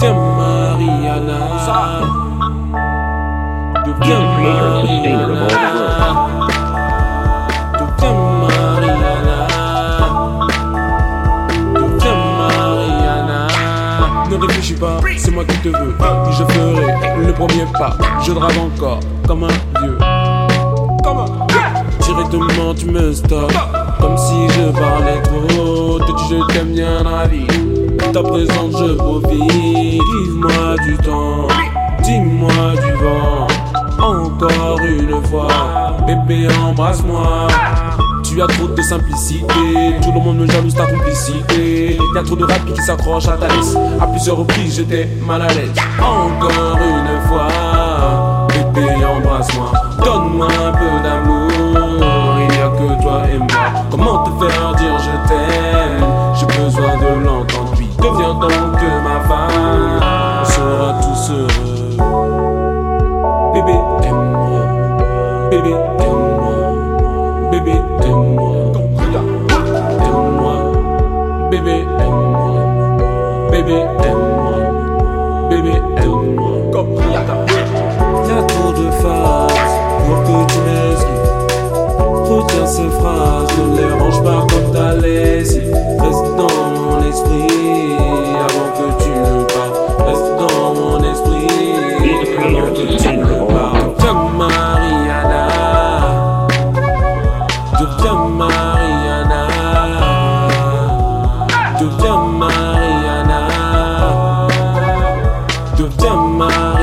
Deviens Mariana. Deviens Mariana. Deviens Mariana. Deviens Mariana. Ne réfléchis pas, c'est moi qui te veux. Et je ferai le premier pas. Je drague encore comme un vieux. Directement tu me stops Comme si je parlais trop Te dis je t'aime bien la vie Ta présence je profite Give-moi du temps Dis-moi du vent Encore une fois Bébé embrasse-moi tu as trop de simplicité, tout le monde me jalouse ta complicité. Y'a trop de rap qui s'accroche à ta laisse. À plusieurs reprises j'étais mal à l'aise. Encore une fois, bébé embrasse-moi, donne-moi un peu d'amour. Il n'y a que toi et moi. Comment te faire dire je t'aime? Bébé, aime-moi, bébé, aime-moi, aime-moi, bébé, aime-moi, bébé, aime-moi, bébé, aime-moi. Y'a trop de phases pour que tu m'excuses. Retiens ces phrases, ne les range pas comme ta lessive. Reste dans mon esprit avant que tu ne partes. Reste dans mon esprit avant que tu ne partes. tu llamas